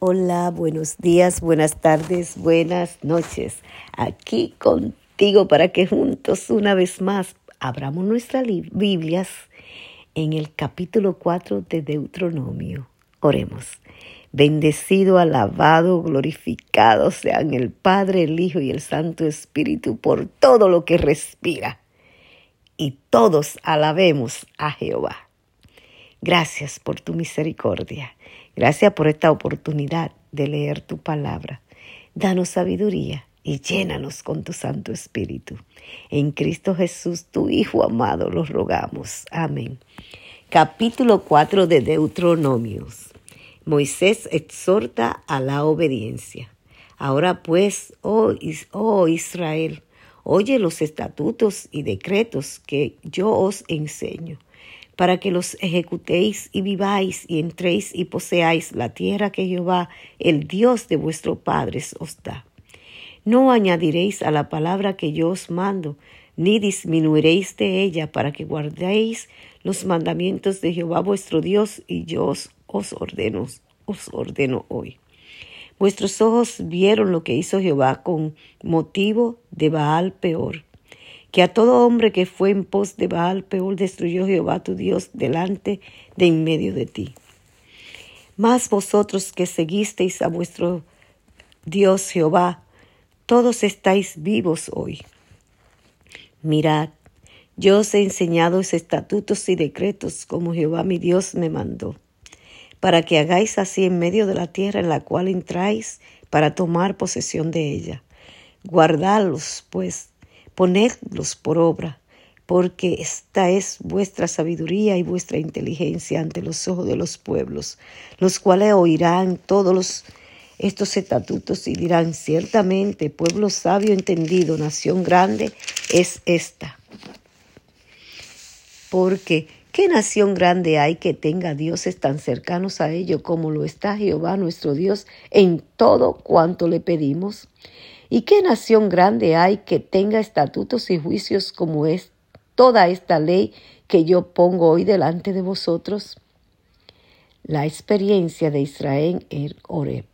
Hola, buenos días, buenas tardes, buenas noches. Aquí contigo para que juntos una vez más abramos nuestras Biblias en el capítulo 4 de Deuteronomio. Oremos. Bendecido, alabado, glorificado sean el Padre, el Hijo y el Santo Espíritu por todo lo que respira. Y todos alabemos a Jehová. Gracias por tu misericordia. Gracias por esta oportunidad de leer tu palabra. Danos sabiduría y llénanos con tu Santo Espíritu. En Cristo Jesús, tu Hijo amado, los rogamos. Amén. Capítulo 4 de Deuteronomios. Moisés exhorta a la obediencia. Ahora pues, oh, oh Israel, oye los estatutos y decretos que yo os enseño para que los ejecutéis y viváis y entréis y poseáis la tierra que Jehová, el Dios de vuestros padres, os da. No añadiréis a la palabra que yo os mando, ni disminuiréis de ella, para que guardéis los mandamientos de Jehová vuestro Dios, y yo os, ordeno, os ordeno hoy. Vuestros ojos vieron lo que hizo Jehová con motivo de Baal peor que a todo hombre que fue en pos de Baal peor destruyó Jehová tu Dios delante de en medio de ti. Mas vosotros que seguisteis a vuestro Dios Jehová, todos estáis vivos hoy. Mirad, yo os he enseñado estatutos y decretos como Jehová mi Dios me mandó, para que hagáis así en medio de la tierra en la cual entráis para tomar posesión de ella. Guardadlos, pues, ponedlos por obra, porque esta es vuestra sabiduría y vuestra inteligencia ante los ojos de los pueblos, los cuales oirán todos los, estos estatutos y dirán, ciertamente, pueblo sabio entendido, nación grande es esta. Porque, ¿qué nación grande hay que tenga dioses tan cercanos a ello como lo está Jehová nuestro Dios en todo cuanto le pedimos? ¿Y qué nación grande hay que tenga estatutos y juicios como es toda esta ley que yo pongo hoy delante de vosotros? La experiencia de Israel en Oreb.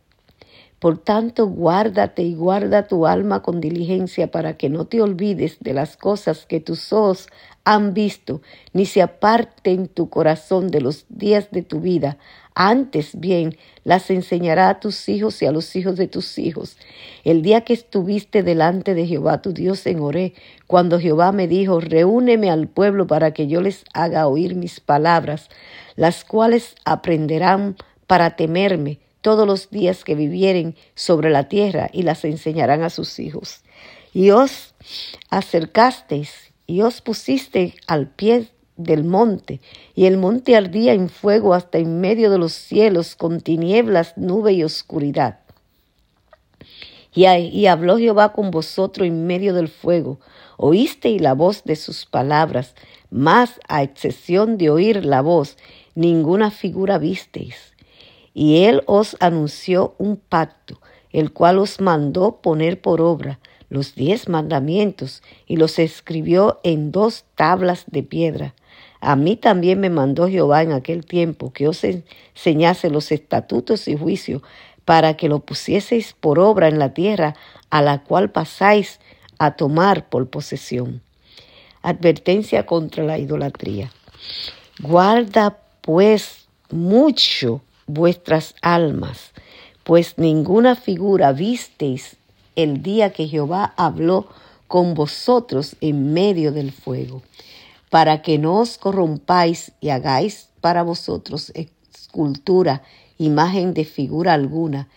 Por tanto, guárdate y guarda tu alma con diligencia para que no te olvides de las cosas que tus ojos han visto, ni se aparten tu corazón de los días de tu vida. Antes bien, las enseñará a tus hijos y a los hijos de tus hijos. El día que estuviste delante de Jehová tu Dios en Oré, cuando Jehová me dijo, reúneme al pueblo para que yo les haga oír mis palabras, las cuales aprenderán para temerme todos los días que vivieren sobre la tierra y las enseñarán a sus hijos. Y os acercasteis y os pusiste al pie del monte, y el monte ardía en fuego hasta en medio de los cielos, con tinieblas, nube y oscuridad. Y, y habló Jehová con vosotros en medio del fuego, oísteis la voz de sus palabras, mas a excepción de oír la voz, ninguna figura visteis y él os anunció un pacto, el cual os mandó poner por obra los diez mandamientos y los escribió en dos tablas de piedra. A mí también me mandó Jehová en aquel tiempo que os enseñase los estatutos y juicios para que lo pusieseis por obra en la tierra a la cual pasáis a tomar por posesión. Advertencia contra la idolatría. Guarda pues mucho vuestras almas, pues ninguna figura visteis el día que Jehová habló con vosotros en medio del fuego, para que no os corrompáis y hagáis para vosotros escultura, imagen de figura alguna,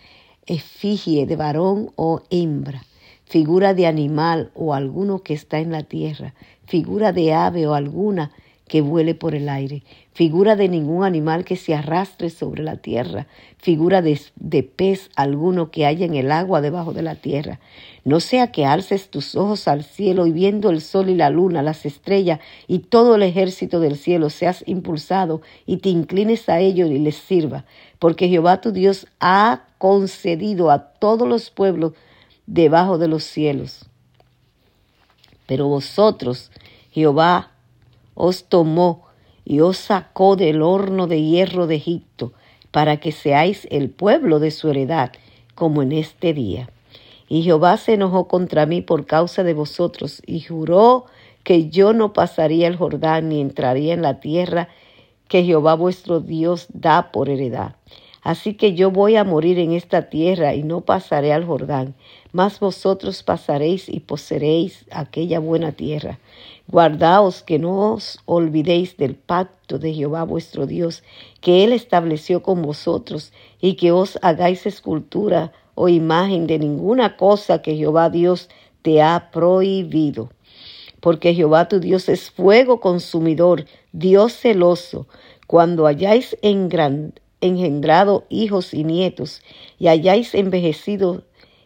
efigie de varón o hembra, figura de animal o alguno que está en la tierra, figura de ave o alguna que vuele por el aire, figura de ningún animal que se arrastre sobre la tierra, figura de, pez alguno que haya en el agua debajo de la tierra. No sea que alces tus ojos al cielo y viendo el sol y la luna, las estrellas y todo el ejército del cielo seas impulsado y te inclines a ellos y les sirva, porque Jehová tu Dios ha concedido a todos los pueblos debajo de los cielos. Pero vosotros, Jehová, os tomó y os sacó del horno de hierro de Egipto, para que seáis el pueblo de su heredad, como en este día. Y Jehová se enojó contra mí por causa de vosotros, y juró que yo no pasaría el Jordán ni entraría en la tierra que Jehová vuestro Dios da por heredad. Así que yo voy a morir en esta tierra y no pasaré al Jordán, mas vosotros pasaréis y poseeréis aquella buena tierra. Guardaos que no os olvidéis del pacto de Jehová vuestro Dios, que él estableció con vosotros, y que os hagáis escultura o imagen de ninguna cosa que Jehová Dios te ha prohibido. Porque Jehová tu Dios es fuego consumidor, Dios celoso. Cuando hayáis engendrado hijos y nietos, y hayáis envejecido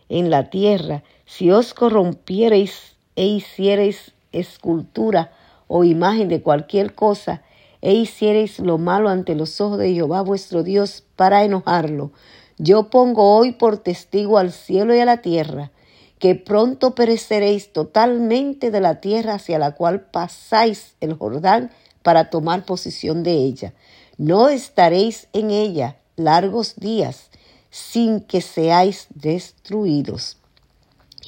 en la tierra, si os corrompiereis e hiciereis escultura o imagen de cualquier cosa, e hiciereis lo malo ante los ojos de Jehová vuestro Dios para enojarlo, yo pongo hoy por testigo al cielo y a la tierra, que pronto pereceréis totalmente de la tierra hacia la cual pasáis el Jordán para tomar posesión de ella. No estaréis en ella largos días sin que seáis destruidos.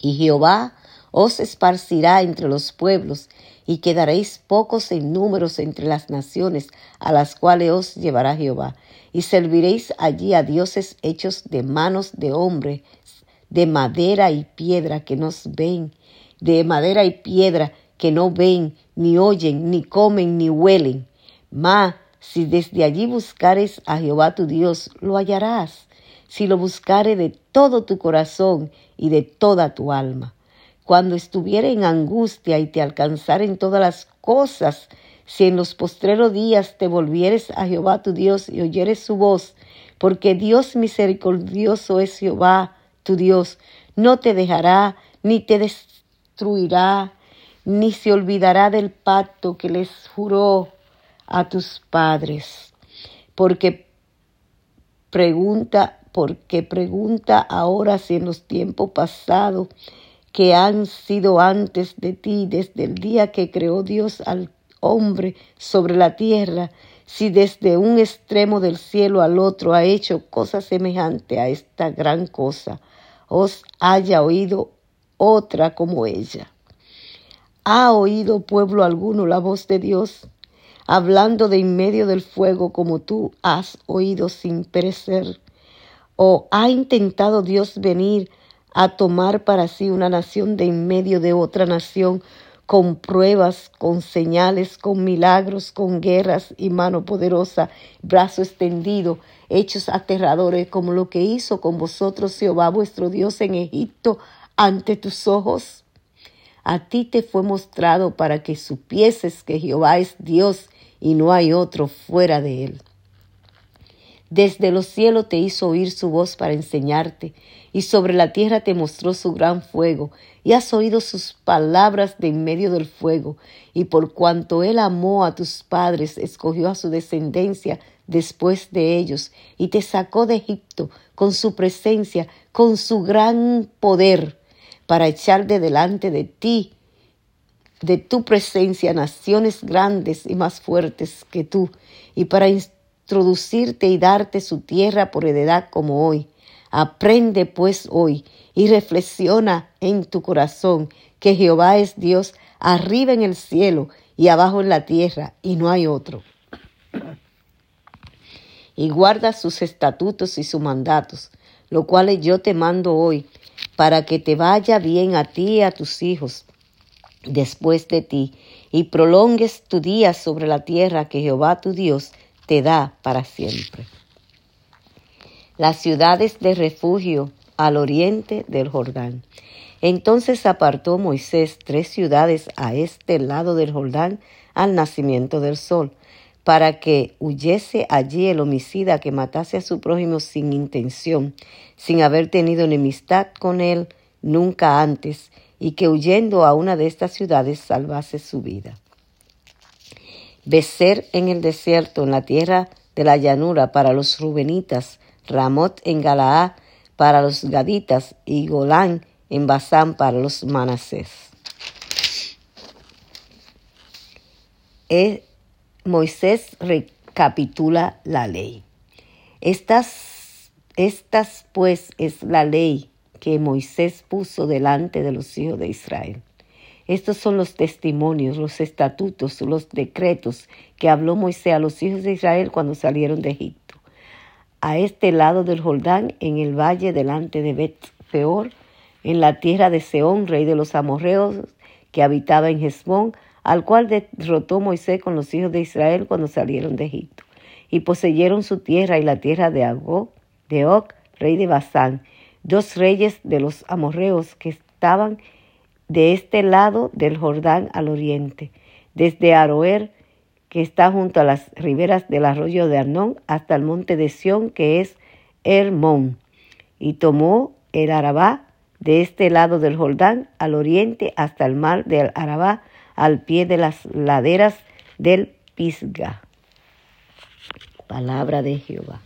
Y Jehová os esparcirá entre los pueblos, y quedaréis pocos en números entre las naciones a las cuales os llevará Jehová, y serviréis allí a dioses hechos de manos de hombre, de madera y piedra que nos ven, de madera y piedra que no ven, ni oyen, ni comen, ni huelen. Ma, si desde allí buscares a Jehová tu Dios, lo hallarás, si lo buscare de todo tu corazón y de toda tu alma cuando estuviere en angustia y te alcanzaren todas las cosas, si en los postreros días te volvieres a Jehová tu Dios y oyeres su voz, porque Dios misericordioso es Jehová tu Dios, no te dejará ni te destruirá, ni se olvidará del pacto que les juró a tus padres. Porque pregunta, porque pregunta ahora si en los tiempos pasados que han sido antes de ti desde el día que creó Dios al hombre sobre la tierra, si desde un extremo del cielo al otro ha hecho cosa semejante a esta gran cosa, os haya oído otra como ella. ¿Ha oído pueblo alguno la voz de Dios, hablando de en medio del fuego como tú has oído sin perecer? ¿O ha intentado Dios venir a tomar para sí una nación de en medio de otra nación, con pruebas, con señales, con milagros, con guerras y mano poderosa, brazo extendido, hechos aterradores, como lo que hizo con vosotros Jehová vuestro Dios en Egipto ante tus ojos. A ti te fue mostrado para que supieses que Jehová es Dios y no hay otro fuera de él. Desde los cielos te hizo oír su voz para enseñarte, y sobre la tierra te mostró su gran fuego, y has oído sus palabras de en medio del fuego, y por cuanto él amó a tus padres, escogió a su descendencia después de ellos, y te sacó de Egipto con su presencia, con su gran poder, para echar de delante de ti, de tu presencia, naciones grandes y más fuertes que tú, y para introducirte y darte su tierra por heredad como hoy. Aprende pues hoy y reflexiona en tu corazón que Jehová es Dios arriba en el cielo y abajo en la tierra y no hay otro. Y guarda sus estatutos y sus mandatos, lo cuales yo te mando hoy, para que te vaya bien a ti y a tus hijos después de ti, y prolongues tu día sobre la tierra que Jehová tu Dios te da para siempre. Las ciudades de refugio al oriente del Jordán. Entonces apartó Moisés tres ciudades a este lado del Jordán al nacimiento del sol, para que huyese allí el homicida que matase a su prójimo sin intención, sin haber tenido enemistad con él nunca antes, y que huyendo a una de estas ciudades salvase su vida. Becer en el desierto, en la tierra de la llanura, para los rubenitas, Ramot en Galaá, para los gaditas, y Golán en Basán, para los manasés. Eh, Moisés recapitula la ley. Estas, estas pues es la ley que Moisés puso delante de los hijos de Israel. Estos son los testimonios, los estatutos, los decretos que habló Moisés a los hijos de Israel cuando salieron de Egipto. A este lado del Jordán, en el valle delante de Bet Peor, en la tierra de Seón, rey de los amorreos, que habitaba en Hezbón, al cual derrotó Moisés con los hijos de Israel cuando salieron de Egipto. Y poseyeron su tierra y la tierra de Agó, de Og, rey de Basán, dos reyes de los amorreos que estaban de este lado del Jordán al oriente, desde Aroer, que está junto a las riberas del arroyo de Arnón, hasta el monte de Sión, que es Hermón, y tomó el Arabá de este lado del Jordán al oriente hasta el mar del Arabá, al pie de las laderas del Pisga. Palabra de Jehová.